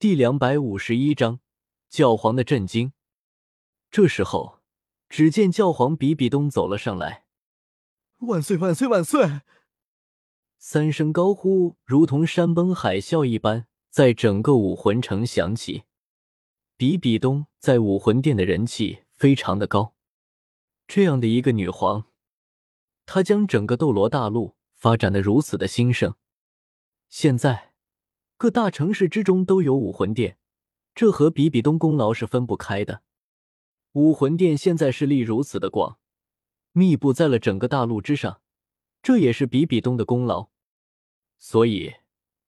第两百五十一章教皇的震惊。这时候，只见教皇比比东走了上来。万岁万岁万岁！三声高呼，如同山崩海啸一般，在整个武魂城响起。比比东在武魂殿的人气非常的高，这样的一个女皇，她将整个斗罗大陆发展的如此的兴盛。现在，各大城市之中都有武魂殿，这和比比东功劳是分不开的。武魂殿现在势力如此的广。密布在了整个大陆之上，这也是比比东的功劳，所以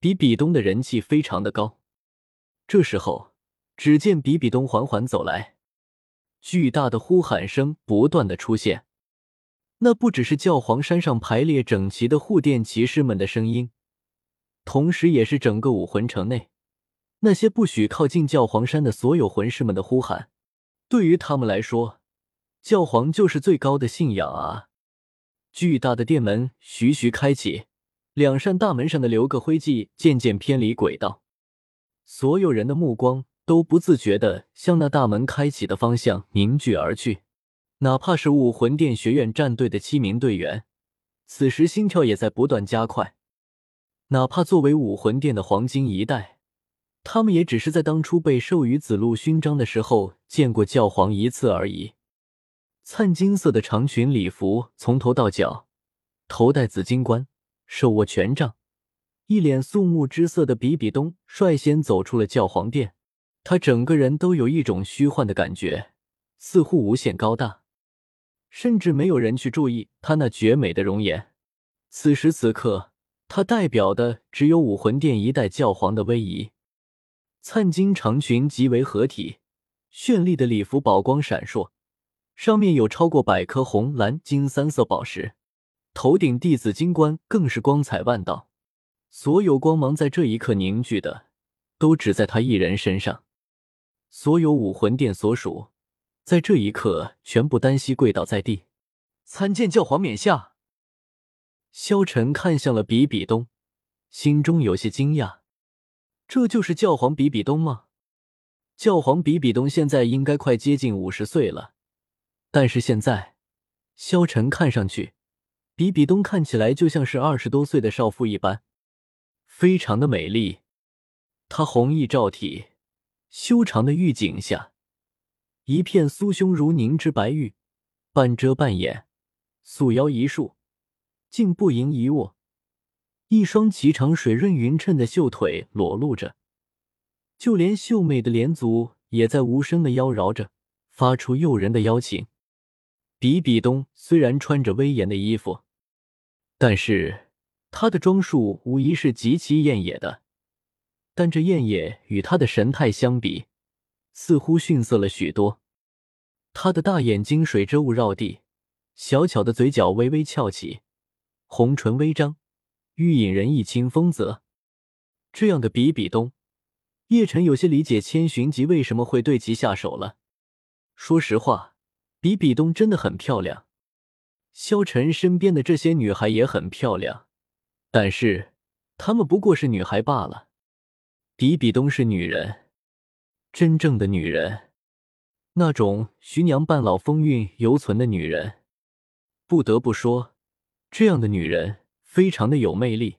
比比东的人气非常的高。这时候，只见比比东缓缓走来，巨大的呼喊声不断的出现，那不只是教皇山上排列整齐的护殿骑士们的声音，同时也是整个武魂城内那些不许靠近教皇山的所有魂师们的呼喊。对于他们来说，教皇就是最高的信仰啊！巨大的殿门徐徐开启，两扇大门上的留个灰烬渐渐偏离轨道，所有人的目光都不自觉的向那大门开启的方向凝聚而去。哪怕是武魂殿学院战队的七名队员，此时心跳也在不断加快。哪怕作为武魂殿的黄金一代，他们也只是在当初被授予紫露勋章的时候见过教皇一次而已。灿金色的长裙礼服从头到脚，头戴紫金冠，手握权杖，一脸肃穆之色的比比东率先走出了教皇殿。他整个人都有一种虚幻的感觉，似乎无限高大，甚至没有人去注意他那绝美的容颜。此时此刻，他代表的只有武魂殿一代教皇的威仪。灿金长裙极为合体，绚丽的礼服宝光闪烁。上面有超过百颗红、蓝、金三色宝石，头顶弟子金冠更是光彩万道。所有光芒在这一刻凝聚的，都只在他一人身上。所有武魂殿所属，在这一刻全部单膝跪倒在地，参见教皇冕下。萧晨看向了比比东，心中有些惊讶：这就是教皇比比东吗？教皇比比东现在应该快接近五十岁了。但是现在，萧晨看上去，比比东看起来就像是二十多岁的少妇一般，非常的美丽。她红衣罩体，修长的玉颈下，一片酥胸如凝脂白玉，半遮半掩，素腰一束，竟不盈一握，一双颀长水润匀称的秀腿裸露着，就连秀美的莲足也在无声的妖娆着，发出诱人的邀请。比比东虽然穿着威严的衣服，但是他的装束无疑是极其艳野的。但这艳野与他的神态相比，似乎逊色了许多。他的大眼睛水遮雾绕地，小巧的嘴角微微翘起，红唇微张，欲引人一清风泽。这样的比比东，叶晨有些理解千寻疾为什么会对其下手了。说实话。比比东真的很漂亮，萧晨身边的这些女孩也很漂亮，但是她们不过是女孩罢了。比比东是女人，真正的女人，那种徐娘半老、风韵犹存的女人。不得不说，这样的女人非常的有魅力。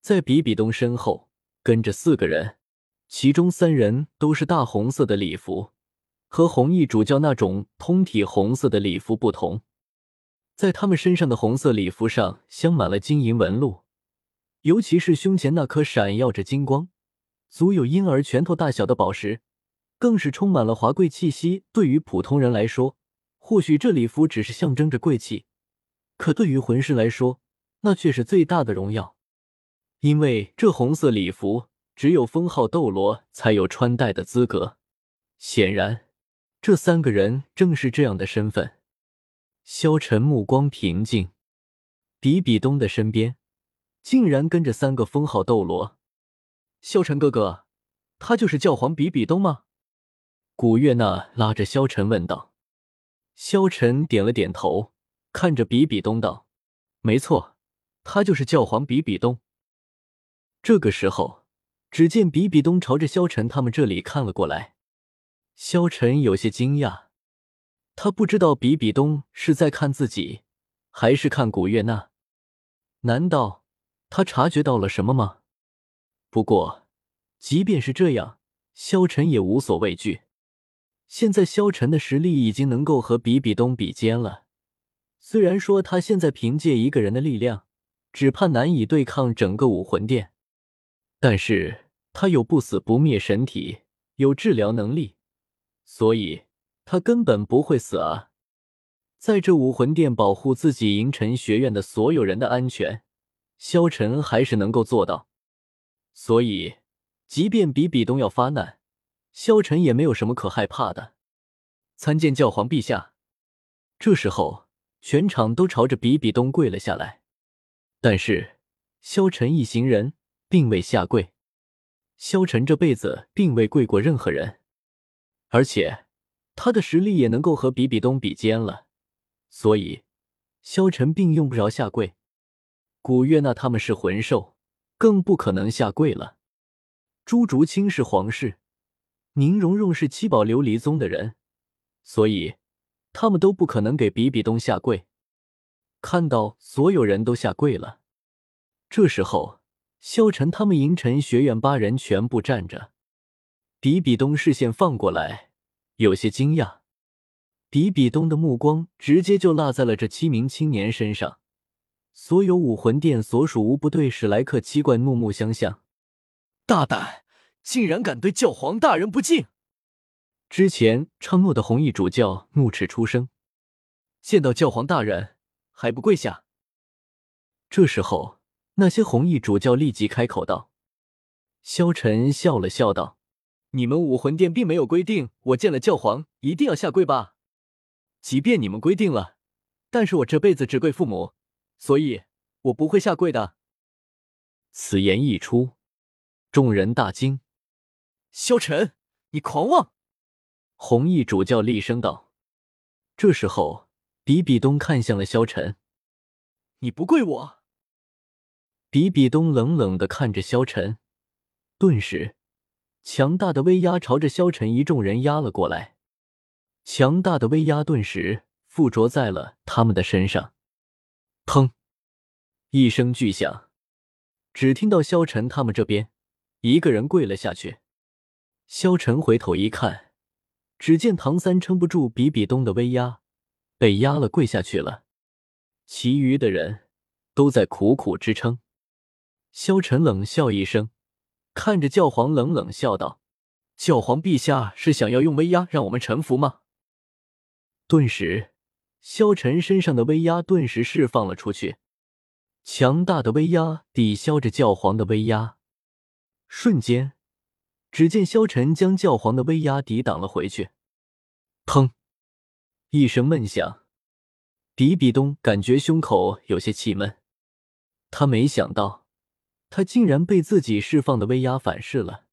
在比比东身后跟着四个人，其中三人都是大红色的礼服。和红衣主教那种通体红色的礼服不同，在他们身上的红色礼服上镶满了金银纹路，尤其是胸前那颗闪耀着金光、足有婴儿拳头大小的宝石，更是充满了华贵气息。对于普通人来说，或许这礼服只是象征着贵气，可对于魂师来说，那却是最大的荣耀，因为这红色礼服只有封号斗罗才有穿戴的资格。显然。这三个人正是这样的身份。萧晨目光平静，比比东的身边竟然跟着三个封号斗罗。萧晨哥哥，他就是教皇比比东吗？古月娜拉着萧晨问道。萧晨点了点头，看着比比东道：“没错，他就是教皇比比东。”这个时候，只见比比东朝着萧晨他们这里看了过来，萧晨有些惊讶，他不知道比比东是在看自己，还是看古月娜？难道他察觉到了什么吗？不过，即便是这样，萧晨也无所畏惧。现在萧晨的实力已经能够和比比东比肩了，虽然说他现在凭借一个人的力量，只怕难以对抗整个武魂殿，但是。他有不死不灭神体，有治疗能力，所以他根本不会死啊！在这武魂殿保护自己银尘学院的所有人的安全，萧晨还是能够做到。所以，即便比比东要发难，萧晨也没有什么可害怕的。参见教皇陛下。这时候，全场都朝着比比东跪了下来，但是萧晨一行人并未下跪。萧晨这辈子并未跪过任何人，而且他的实力也能够和比比东比肩了，所以萧晨并用不着下跪。古月娜他们是魂兽，更不可能下跪了。朱竹清是皇室，宁荣荣是七宝琉璃宗的人，所以他们都不可能给比比东下跪。看到所有人都下跪了，这时候。萧晨他们银尘学院八人全部站着，比比东视线放过来，有些惊讶。比比东的目光直接就落在了这七名青年身上，所有武魂殿所属无不对史莱克七怪怒目相向。大胆，竟然敢对教皇大人不敬！之前昌诺的红衣主教怒斥出声：“见到教皇大人还不跪下！”这时候。那些红衣主教立即开口道：“萧晨笑了笑道，你们武魂殿并没有规定我见了教皇一定要下跪吧？即便你们规定了，但是我这辈子只跪父母，所以我不会下跪的。”此言一出，众人大惊：“萧晨，你狂妄！”红衣主教厉声道。这时候，比比东看向了萧晨：“你不跪我？”比比东冷冷的看着萧晨，顿时，强大的威压朝着萧晨一众人压了过来。强大的威压顿时附着在了他们的身上。砰！一声巨响，只听到萧晨他们这边一个人跪了下去。萧晨回头一看，只见唐三撑不住比比东的威压，被压了跪下去了。其余的人都在苦苦支撑。萧晨冷笑一声，看着教皇冷冷笑道：“教皇陛下是想要用威压让我们臣服吗？”顿时，萧晨身上的威压顿时释放了出去，强大的威压抵消着教皇的威压。瞬间，只见萧晨将教皇的威压抵挡了回去。砰！一声闷响，比比东感觉胸口有些气闷，他没想到。他竟然被自己释放的威压反噬了。